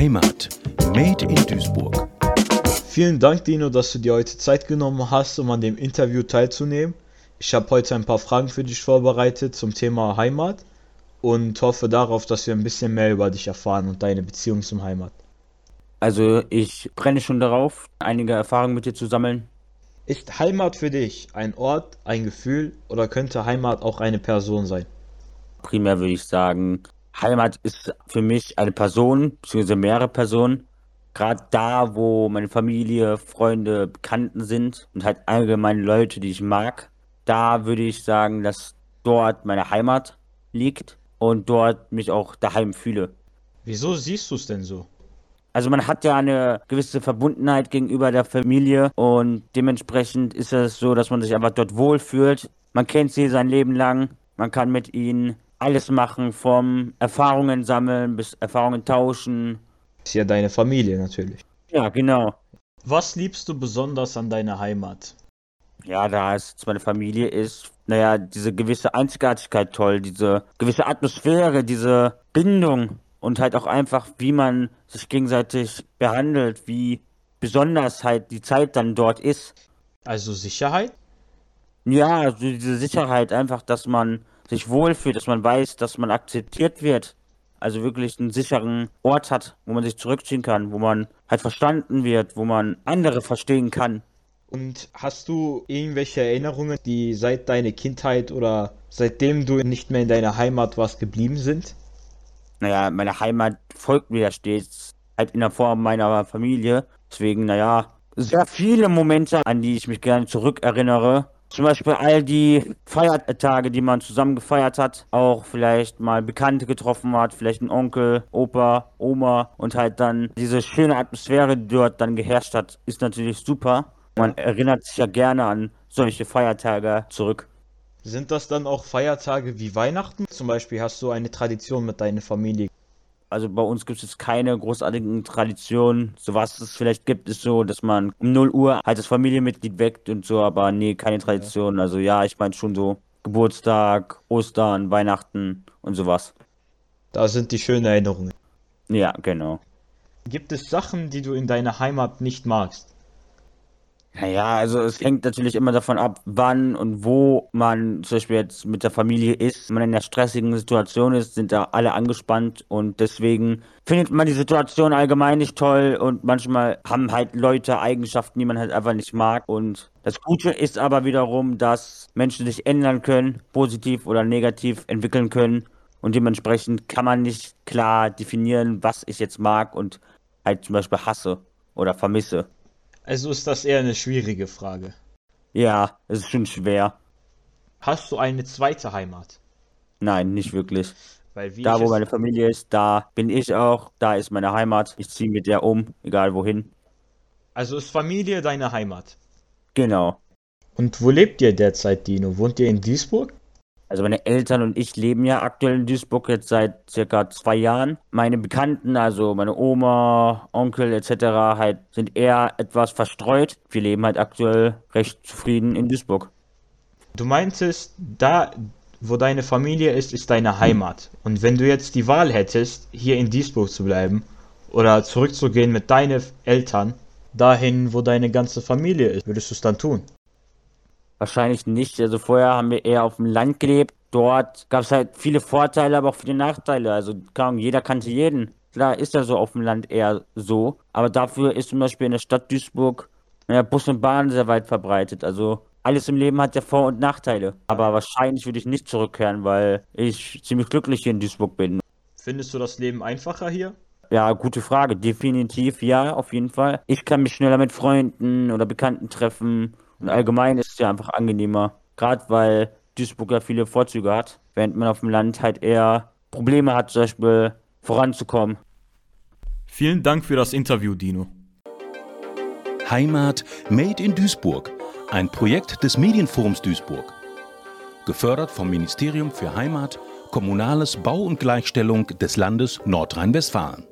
Heimat. Made in Duisburg. Vielen Dank, Dino, dass du dir heute Zeit genommen hast, um an dem Interview teilzunehmen. Ich habe heute ein paar Fragen für dich vorbereitet zum Thema Heimat und hoffe darauf, dass wir ein bisschen mehr über dich erfahren und deine Beziehung zum Heimat. Also ich brenne schon darauf, einige Erfahrungen mit dir zu sammeln. Ist Heimat für dich ein Ort, ein Gefühl oder könnte Heimat auch eine Person sein? Primär würde ich sagen, Heimat ist für mich eine Person, beziehungsweise mehrere Personen. Gerade da, wo meine Familie, Freunde, Bekannten sind und halt allgemein Leute, die ich mag, da würde ich sagen, dass dort meine Heimat liegt und dort mich auch daheim fühle. Wieso siehst du es denn so? Also man hat ja eine gewisse Verbundenheit gegenüber der Familie und dementsprechend ist es so, dass man sich einfach dort wohlfühlt. Man kennt sie sein Leben lang, man kann mit ihnen alles machen, vom Erfahrungen sammeln bis Erfahrungen tauschen. Ist ja deine Familie natürlich. Ja, genau. Was liebst du besonders an deiner Heimat? Ja, da es meine Familie ist, naja, diese gewisse Einzigartigkeit toll, diese gewisse Atmosphäre, diese Bindung und halt auch einfach, wie man sich gegenseitig behandelt, wie besonders halt die Zeit dann dort ist. Also Sicherheit? Ja, also diese Sicherheit einfach, dass man sich wohlfühlt, dass man weiß, dass man akzeptiert wird. Also wirklich einen sicheren Ort hat, wo man sich zurückziehen kann, wo man halt verstanden wird, wo man andere verstehen kann. Und hast du irgendwelche Erinnerungen, die seit deiner Kindheit oder seitdem du nicht mehr in deiner Heimat warst, geblieben sind? Naja, meine Heimat folgt mir ja stets, halt in der Form meiner Familie. Deswegen, naja, sehr viele Momente, an die ich mich gerne zurückerinnere. Zum Beispiel all die Feiertage, die man zusammen gefeiert hat, auch vielleicht mal Bekannte getroffen hat, vielleicht ein Onkel, Opa, Oma und halt dann diese schöne Atmosphäre, die dort dann geherrscht hat, ist natürlich super. Man erinnert sich ja gerne an solche Feiertage zurück. Sind das dann auch Feiertage wie Weihnachten? Zum Beispiel hast du eine Tradition mit deiner Familie. Also bei uns gibt es keine großartigen Traditionen. So was es vielleicht gibt, ist so, dass man um 0 Uhr halt das Familienmitglied weckt und so, aber nee, keine Tradition. Also ja, ich meine schon so Geburtstag, Ostern, Weihnachten und sowas. Da sind die schönen Erinnerungen. Ja, genau. Gibt es Sachen, die du in deiner Heimat nicht magst? Naja, also es hängt natürlich immer davon ab, wann und wo man zum Beispiel jetzt mit der Familie ist. Wenn man in einer stressigen Situation ist, sind da alle angespannt und deswegen findet man die Situation allgemein nicht toll und manchmal haben halt Leute Eigenschaften, die man halt einfach nicht mag. Und das Gute ist aber wiederum, dass Menschen sich ändern können, positiv oder negativ entwickeln können und dementsprechend kann man nicht klar definieren, was ich jetzt mag und halt zum Beispiel hasse oder vermisse. Also ist das eher eine schwierige Frage. Ja, es ist schon schwer. Hast du eine zweite Heimat? Nein, nicht wirklich. Weil wie Da, wo meine Familie ist, da bin ich auch, da ist meine Heimat. Ich ziehe mit der um, egal wohin. Also ist Familie deine Heimat? Genau. Und wo lebt ihr derzeit, Dino? Wohnt ihr in Duisburg? Also meine Eltern und ich leben ja aktuell in Duisburg jetzt seit circa zwei Jahren. Meine Bekannten, also meine Oma, Onkel etc. halt sind eher etwas verstreut. Wir leben halt aktuell recht zufrieden in Duisburg. Du meintest, da, wo deine Familie ist, ist deine Heimat. Und wenn du jetzt die Wahl hättest, hier in Duisburg zu bleiben oder zurückzugehen mit deinen Eltern dahin, wo deine ganze Familie ist, würdest du es dann tun? Wahrscheinlich nicht. Also vorher haben wir eher auf dem Land gelebt. Dort gab es halt viele Vorteile, aber auch viele Nachteile. Also keine Ahnung, jeder kannte jeden. Klar ist ja so auf dem Land eher so. Aber dafür ist zum Beispiel in der Stadt Duisburg naja, Bus und Bahn sehr weit verbreitet. Also alles im Leben hat ja Vor- und Nachteile. Aber wahrscheinlich würde ich nicht zurückkehren, weil ich ziemlich glücklich hier in Duisburg bin. Findest du das Leben einfacher hier? Ja, gute Frage. Definitiv ja, auf jeden Fall. Ich kann mich schneller mit Freunden oder Bekannten treffen. Und allgemein ist es ja einfach angenehmer. Gerade weil Duisburg ja viele Vorzüge hat, während man auf dem Land halt eher Probleme hat, zum Beispiel voranzukommen. Vielen Dank für das Interview, Dino. Heimat Made in Duisburg. Ein Projekt des Medienforums Duisburg. Gefördert vom Ministerium für Heimat, Kommunales Bau und Gleichstellung des Landes Nordrhein-Westfalen.